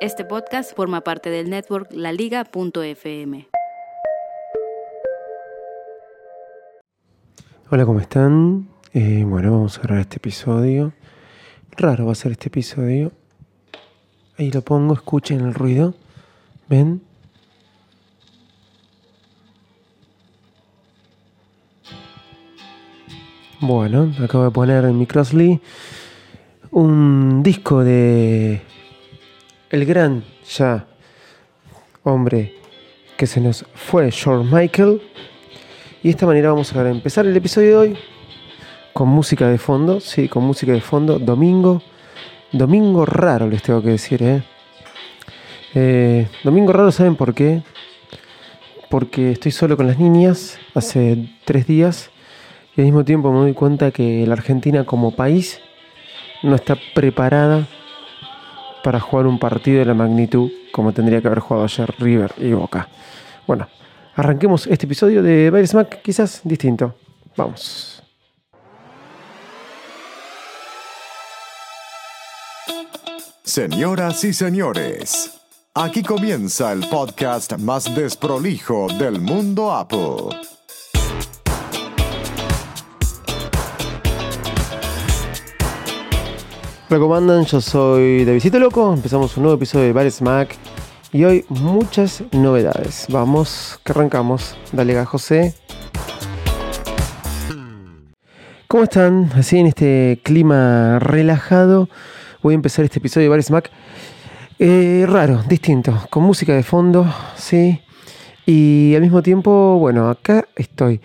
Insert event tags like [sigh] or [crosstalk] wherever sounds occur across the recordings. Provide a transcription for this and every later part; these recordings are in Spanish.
Este podcast forma parte del network laliga.fm. Hola, ¿cómo están? Eh, bueno, vamos a grabar este episodio. Raro va a ser este episodio. Ahí lo pongo, escuchen el ruido. ¿Ven? Bueno, acabo de poner en mi Crossley un disco de el gran ya hombre que se nos fue, George Michael. Y de esta manera vamos a empezar el episodio de hoy con música de fondo, sí, con música de fondo, domingo, domingo raro les tengo que decir, ¿eh? Eh, domingo raro, ¿saben por qué? Porque estoy solo con las niñas hace tres días y al mismo tiempo me doy cuenta que la Argentina como país no está preparada para jugar un partido de la magnitud como tendría que haber jugado ayer River y Boca. Bueno, arranquemos este episodio de Baile Smack quizás distinto. Vamos. Señoras y señores, aquí comienza el podcast más desprolijo del mundo Apple. Hola, ¿cómo andan? Yo soy Davidito Loco. Empezamos un nuevo episodio de Bar Smack. Y hoy muchas novedades. Vamos, que arrancamos. Dale, ga, José. ¿Cómo están? Así en este clima relajado. Voy a empezar este episodio de Bar Smack. Eh, raro, distinto. Con música de fondo, sí. Y al mismo tiempo, bueno, acá estoy.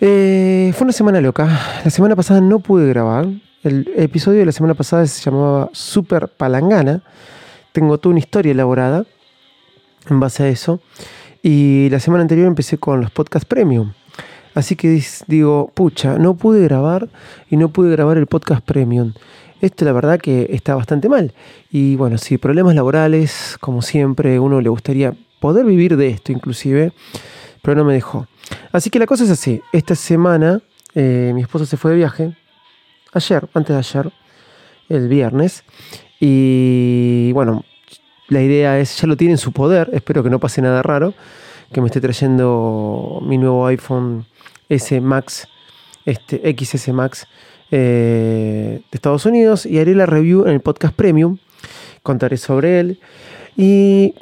Eh, fue una semana loca. La semana pasada no pude grabar. El episodio de la semana pasada se llamaba Super Palangana. Tengo toda una historia elaborada en base a eso. Y la semana anterior empecé con los podcast premium. Así que digo, pucha, no pude grabar y no pude grabar el podcast premium. Esto la verdad que está bastante mal. Y bueno, sí, problemas laborales, como siempre, uno le gustaría poder vivir de esto inclusive, pero no me dejó. Así que la cosa es así. Esta semana eh, mi esposa se fue de viaje ayer, antes de ayer, el viernes. Y bueno, la idea es, ya lo tiene en su poder, espero que no pase nada raro, que me esté trayendo mi nuevo iPhone S Max, este XS Max eh, de Estados Unidos y haré la review en el podcast premium, contaré sobre él. Y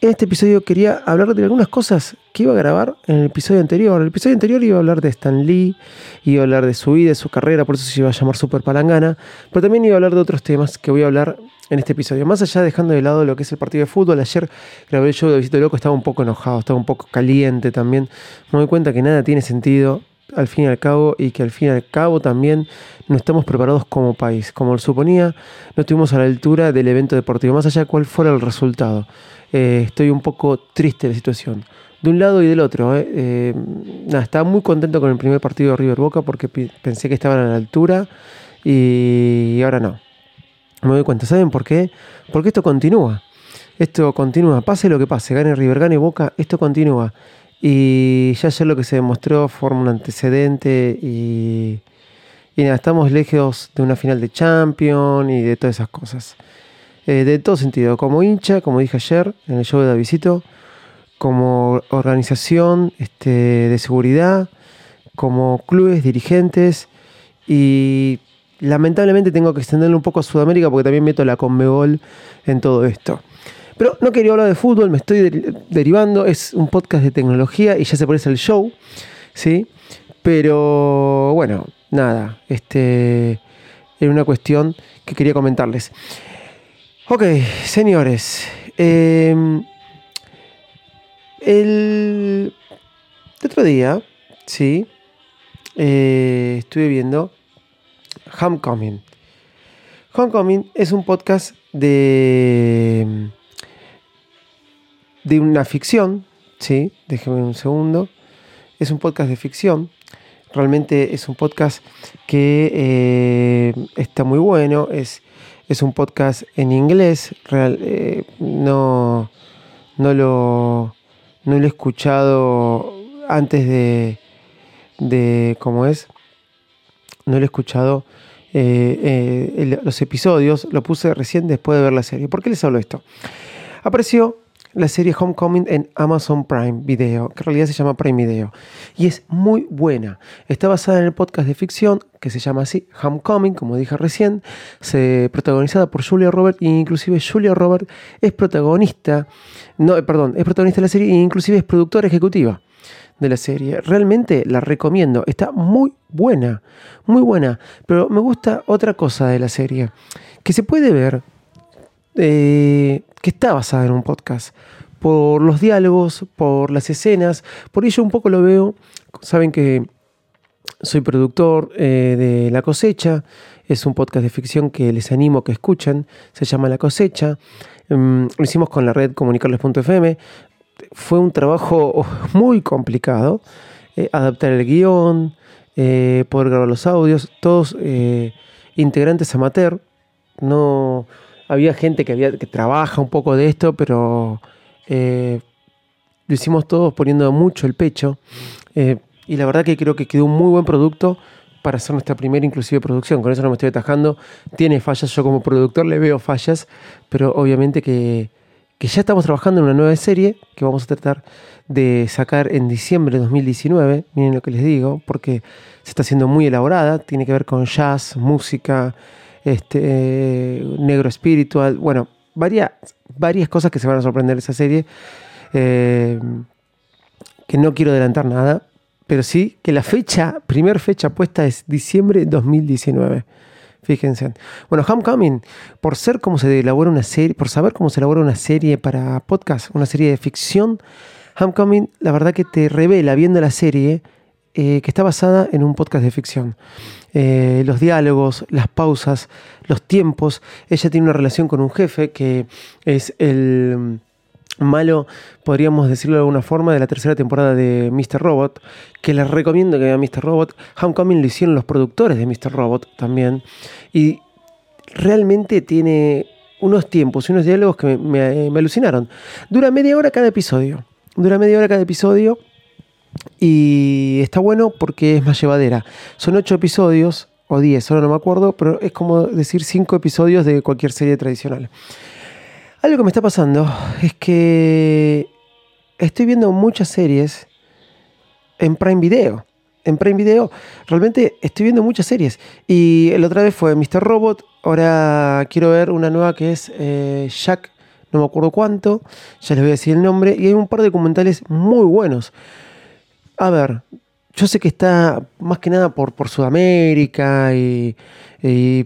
en este episodio quería hablar de algunas cosas que iba a grabar en el episodio anterior. El episodio anterior iba a hablar de Stan Lee, iba a hablar de su vida, de su carrera, por eso se iba a llamar Super Palangana, pero también iba a hablar de otros temas que voy a hablar en este episodio. Más allá dejando de lado lo que es el partido de fútbol, ayer grabé el de Visito Loco, estaba un poco enojado, estaba un poco caliente también. Me doy cuenta que nada tiene sentido al fin y al cabo y que al fin y al cabo también no estamos preparados como país. Como suponía, no estuvimos a la altura del evento deportivo, más allá de cuál fuera el resultado. Eh, estoy un poco triste de la situación. De un lado y del otro. Eh. Eh, nada, estaba muy contento con el primer partido de River Boca porque pensé que estaban a la altura y ahora no. Me doy cuenta, ¿saben por qué? Porque esto continúa. Esto continúa, pase lo que pase, gane River, gane Boca, esto continúa. Y ya ayer lo que se demostró forma un antecedente y, nada, estamos lejos de una final de Champions y de todas esas cosas. Eh, de todo sentido, como hincha, como dije ayer en el show de Davisito, como organización este, de seguridad, como clubes, dirigentes y lamentablemente tengo que extenderlo un poco a Sudamérica porque también meto la Conmebol en todo esto. Pero no quería hablar de fútbol, me estoy derivando, es un podcast de tecnología y ya se parece el show, ¿sí? Pero bueno, nada, este era una cuestión que quería comentarles. Ok, señores, em, el, otro día, sí, eh, estuve viendo Homecoming. Homecoming es un podcast de, de una ficción, ¿sí? Déjeme un segundo. Es un podcast de ficción. Realmente es un podcast que eh, está muy bueno. Es, es un podcast en inglés. Real, eh, no, no, lo, no lo he escuchado antes de, de ¿cómo es? No lo he escuchado eh, los episodios, lo puse recién después de ver la serie. ¿Por qué les hablo esto? Apareció la serie Homecoming en Amazon Prime Video, que en realidad se llama Prime Video, y es muy buena. Está basada en el podcast de ficción que se llama así, Homecoming, como dije recién, se, protagonizada por Julia Roberts, e inclusive Julia Roberts es protagonista, no, perdón, es protagonista de la serie e inclusive es productora ejecutiva de la serie. Realmente la recomiendo. Está muy buena, muy buena. Pero me gusta otra cosa de la serie. Que se puede ver eh, que está basada en un podcast. Por los diálogos, por las escenas. Por ello un poco lo veo. Saben que soy productor eh, de La Cosecha. Es un podcast de ficción que les animo a que escuchen. Se llama La Cosecha. Mm, lo hicimos con la red comunicarles.fm fue un trabajo [laughs] muy complicado. Eh, adaptar el guion, poder grabar los audios, todos integrantes amateur. No había gente que, había, que trabaja un poco de esto, pero lo hicimos todos poniendo mucho el pecho. y la verdad que creo que quedó un muy buen producto para hacer nuestra primera inclusive producción. Con eso no me estoy atajando. Tiene fallas, yo como productor le veo fallas, pero obviamente que que ya estamos trabajando en una nueva serie que vamos a tratar de sacar en diciembre de 2019, miren lo que les digo, porque se está haciendo muy elaborada, tiene que ver con jazz, música, este, negro espiritual, bueno, varias, varias cosas que se van a sorprender de esa serie, eh, que no quiero adelantar nada, pero sí que la fecha, primer fecha puesta es diciembre de 2019. Fíjense. Bueno, Homecoming, por ser como se elabora una serie, por saber cómo se elabora una serie para podcast, una serie de ficción, Homecoming, la verdad que te revela viendo la serie eh, que está basada en un podcast de ficción. Eh, los diálogos, las pausas, los tiempos. Ella tiene una relación con un jefe que es el malo, podríamos decirlo de alguna forma, de la tercera temporada de Mr. Robot, que les recomiendo que vean Mr. Robot. Homecoming lo hicieron los productores de Mr. Robot también. Y realmente tiene unos tiempos y unos diálogos que me, alucinaron. Dura media hora cada episodio. Dura media hora cada episodio. Y está bueno porque es más llevadera. Son ocho episodios, o diez, ahora no me acuerdo, pero es como decir cinco episodios de cualquier serie tradicional. Algo que me está pasando es que estoy viendo muchas series en Prime Video. En Prime Video realmente estoy viendo muchas series. Y la otra vez fue Mr. Robot. Ahora quiero ver una nueva que es eh, Jack, no me acuerdo cuánto. Ya les voy a decir el nombre. Y hay un par de documentales muy buenos. A ver, yo sé que está más que nada por, por Sudamérica y,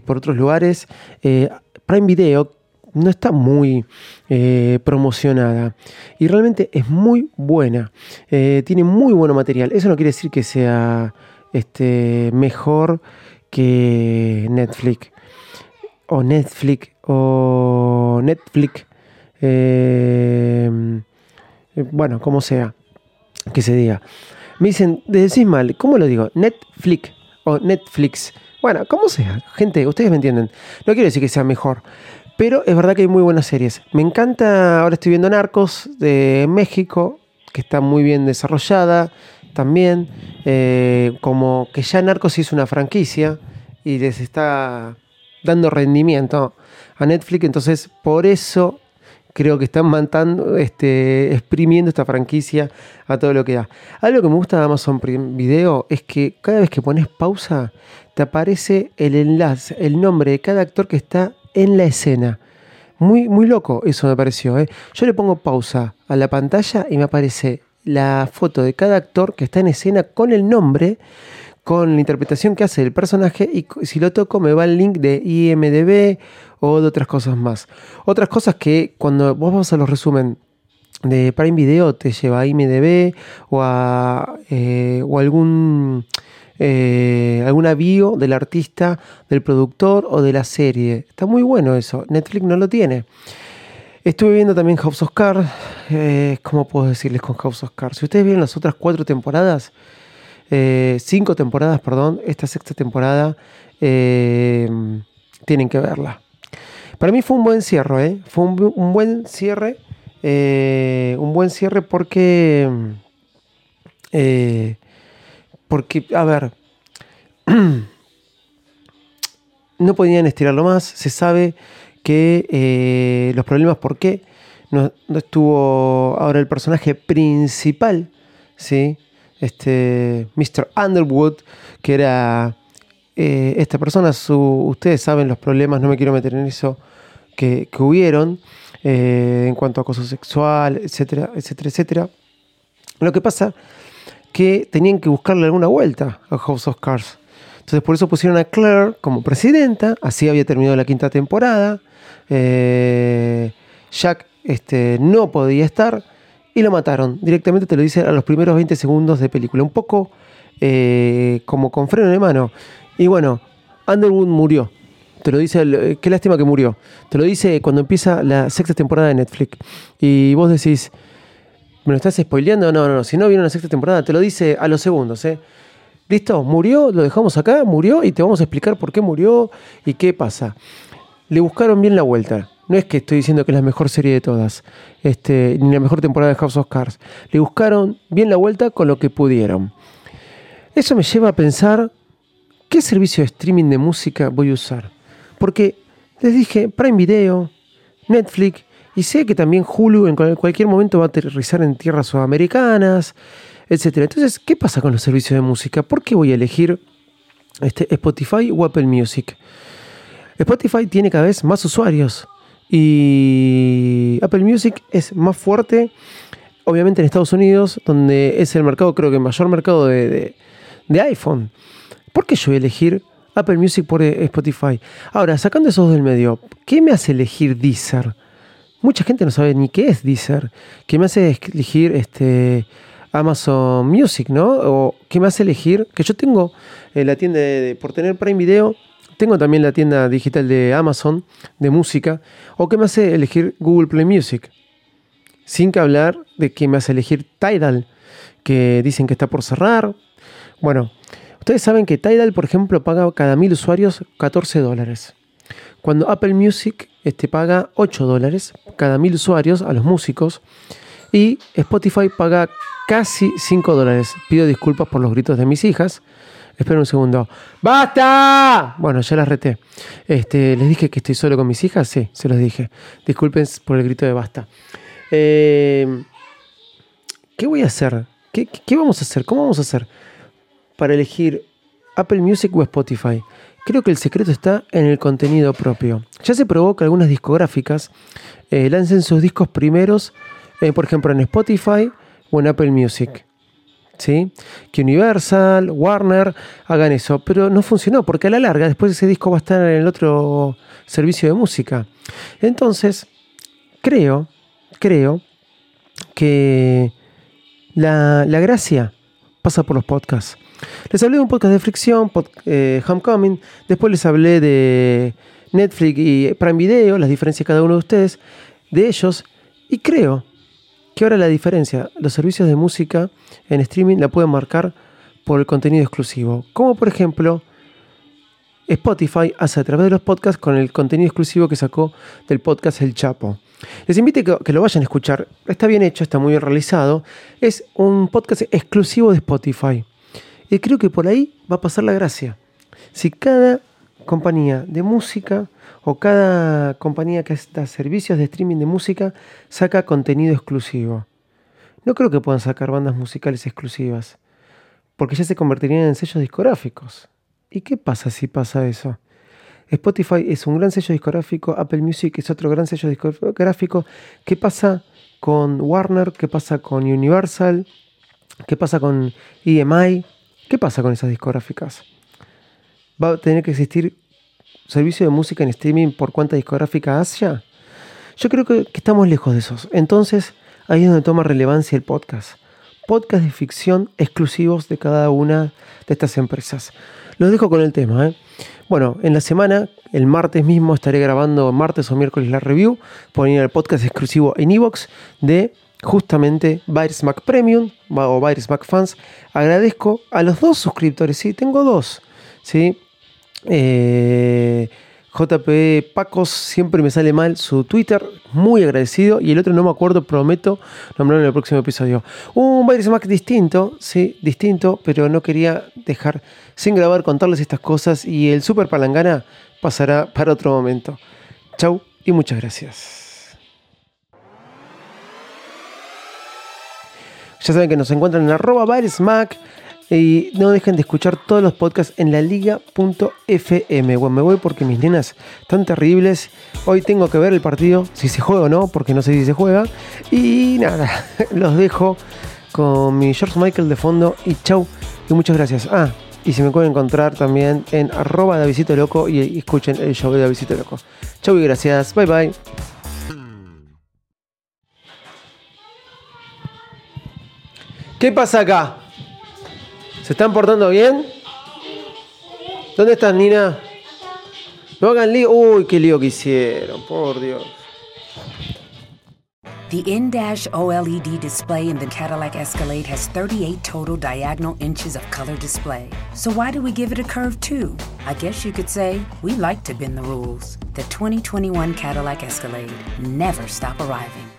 por otros lugares. Eh, Prime Video no está muy eh, promocionada y realmente es muy buena. Eh, tiene muy buen material. Eso no quiere decir que sea este, mejor que Netflix o Netflix o Netflix. Bueno, como sea que se diga. Me dicen, decís mal, ¿cómo lo digo? Netflix o Netflix. Bueno, como sea, gente, ustedes me entienden. No quiero decir que sea mejor, pero es verdad que hay muy buenas series. Me encanta, ahora estoy viendo Narcos de México, que está muy bien desarrollada también. Eh, como que ya Narcos hizo una franquicia y les está dando rendimiento a Netflix. Entonces, por eso creo que están matando, este, exprimiendo esta franquicia a todo lo que da. Algo que me gusta de Amazon Video es que cada vez que pones pausa, te aparece el enlace, el nombre de cada actor que está en la escena. Muy, muy loco eso me pareció. ¿eh? Yo le pongo pausa a la pantalla y me aparece la foto de cada actor que está en escena con el nombre, con la interpretación que hace el personaje y si lo toco me va el link de IMDB o de otras cosas más. Otras cosas que cuando vos vas a los resumen de Prime Video te lleva a IMDB o a, eh, o algún eh, del artista, del productor o de la serie. Está muy bueno eso. Netflix no lo tiene. Estuve viendo también House of Cards. Eh, ¿Cómo puedo decirles con House of Cards? Si ustedes vieron las otras cuatro temporadas, eh, cinco temporadas, perdón, esta sexta temporada, eh, tienen que verla. Para mí fue un buen cierre, ¿eh? Fue un, buen cierre. un buen cierre porque. porque, a ver. [clears throat] no podían estirarlo más. Se sabe que los problemas, ¿por qué? No, no estuvo ahora el personaje principal, ¿sí? Este, Mr. Underwood, que era eh, esta persona, su, ustedes saben los problemas, no me quiero meter en eso, que, que hubieron eh, en cuanto a acoso sexual, etcétera, etcétera, etcétera. Lo que pasa que tenían que buscarle alguna vuelta a House of Cards. Entonces por eso pusieron a Claire como presidenta, así había terminado la quinta temporada. Eh, Jack este, no podía estar y lo mataron. Directamente te lo dice a los primeros 20 segundos de película. Un poco eh, como con freno de mano. Y bueno, Underwood murió. Te lo dice, el- qué lástima que murió. Te lo dice cuando empieza la sexta temporada de Netflix. Y vos decís, ¿me lo estás spoileando? No, no, no. Si no vieron la sexta temporada, te lo dice a los segundos, ¿eh? Listo, murió, lo dejamos acá, murió y te vamos a explicar por qué murió y qué pasa. Le buscaron bien la vuelta. No es que estoy diciendo que es la mejor serie de todas, este, ni la mejor temporada de House of Cards. Le buscaron bien la vuelta con lo que pudieron. Eso me lleva a pensar qué servicio de streaming de música voy a usar. Porque les dije, Prime Video, Netflix, y sé que también Hulu en cual- cualquier momento va a aterrizar en tierras sudamericanas, etc. Entonces, ¿qué pasa con los servicios de música? ¿Por qué voy a elegir este, Spotify o Apple Music? Spotify tiene cada vez más usuarios y Apple Music es más fuerte, obviamente en Estados Unidos, donde es el mercado, creo que el mayor mercado de, de- iPhone. ¿Por qué yo voy a elegir Apple Music por eh, Spotify? Ahora, sacando esos dos del medio, ¿qué me hace elegir Deezer? Mucha gente no sabe ni qué es Deezer. ¿Qué me hace elegir este, Amazon Music, no? O qué me hace elegir, que yo tengo eh, la tienda por tener Prime Video, tengo también la tienda digital de Amazon de música, o qué me hace elegir Google Play Music. Sin que hablar de que me hace elegir Tidal, que dicen que está por cerrar. Bueno, ustedes saben que Tidal, por ejemplo, paga cada mil usuarios 14 dólares. Cuando Apple Music este, paga 8 dólares cada mil usuarios a los músicos. Y Spotify paga casi 5 dólares. Pido disculpas por los gritos de mis hijas. Espera un segundo. ¡Basta! Bueno, ya las reté. Este, ¿Les dije que estoy solo con mis hijas? Sí, se los dije. Disculpen por el grito de basta. Eh, ¿Qué voy a hacer? ¿Qué, vamos a hacer? ¿Cómo vamos a hacer para elegir Apple Music o Spotify? Creo que el secreto está en el contenido propio. Ya se probó que algunas discográficas eh, lancen sus discos primeros, eh, por ejemplo, en Spotify o en Apple Music. Que Universal, Warner hagan eso, pero no funcionó porque a la larga después ese disco va a estar en el otro servicio de música. Entonces, creo, creo que la, la gracia pasa por los podcasts. Les hablé de un podcast de fricción, eh, Homecoming, después les hablé de Netflix y Prime Video, las diferencias de cada uno de ustedes, de ellos, y creo que ahora la diferencia, los servicios de música en streaming la pueden marcar por el contenido exclusivo, como por ejemplo Spotify hace a través de los podcasts con el contenido exclusivo que sacó del podcast El Chapo. Les invito a que, lo vayan a escuchar. Está bien hecho, está muy bien realizado. Es un podcast exclusivo de Spotify. Y creo que por ahí va a pasar la gracia. Si cada compañía de música o cada compañía que da servicios de streaming de música saca contenido exclusivo. No creo que puedan sacar bandas musicales exclusivas, porque ya se convertirían en sellos discográficos. ¿Y qué pasa si pasa eso? Spotify es un gran sello discográfico, Apple Music es otro gran sello discográfico. ¿Qué pasa con Warner? ¿Qué pasa con Universal? ¿Qué pasa con EMI? ¿Qué pasa con esas discográficas? ¿Va a tener que existir servicio de música en streaming por cuenta discográfica haya? Yo creo que, estamos lejos de esos. Entonces, ahí es donde toma relevancia el podcast. podcasts de ficción exclusivos de cada una de estas empresas. Los dejo con el tema. ¿eh? Bueno, en la semana, el martes mismo, estaré grabando martes o miércoles la review, poniendo el podcast exclusivo en Evox de justamente Virus Mac Premium o Virus Mac Fans. Agradezco a los dos suscriptores, sí, tengo dos, sí. Eh, JP Pacos, siempre me sale mal su Twitter, muy agradecido. Y el otro no me acuerdo, prometo nombrarlo en el próximo episodio. Un Virus Mac distinto, sí, distinto, pero no quería dejar sin grabar contarles estas cosas. Y el Super Palangana pasará para otro momento. Chau y muchas gracias. Ya saben que nos encuentran en arroba y no dejen de escuchar todos los podcasts en la liga.fm. Bueno, me voy porque mis nenas están terribles. Hoy tengo que ver el partido, si se juega o no, porque no sé si se juega. Y nada, [laughs] los dejo con mi George Michael de fondo. Y chau, y muchas gracias. Ah, y se me pueden encontrar también en arroba Davisito Loco y escuchen el show de Davisito Loco. Chau y gracias. Bye bye. ¿Qué pasa acá? ¿Se están portando bien? ¿Dónde estás, Nina? No hagan lío. Uy, qué lío que hicieron, por Dios. The in-dash OLED display in the Cadillac Escalade has 38 total diagonal inches of color display. So why do we give it a curve too? I guess you could say we like to bend the rules. The 2021 Cadillac Escalade. Never stop arriving.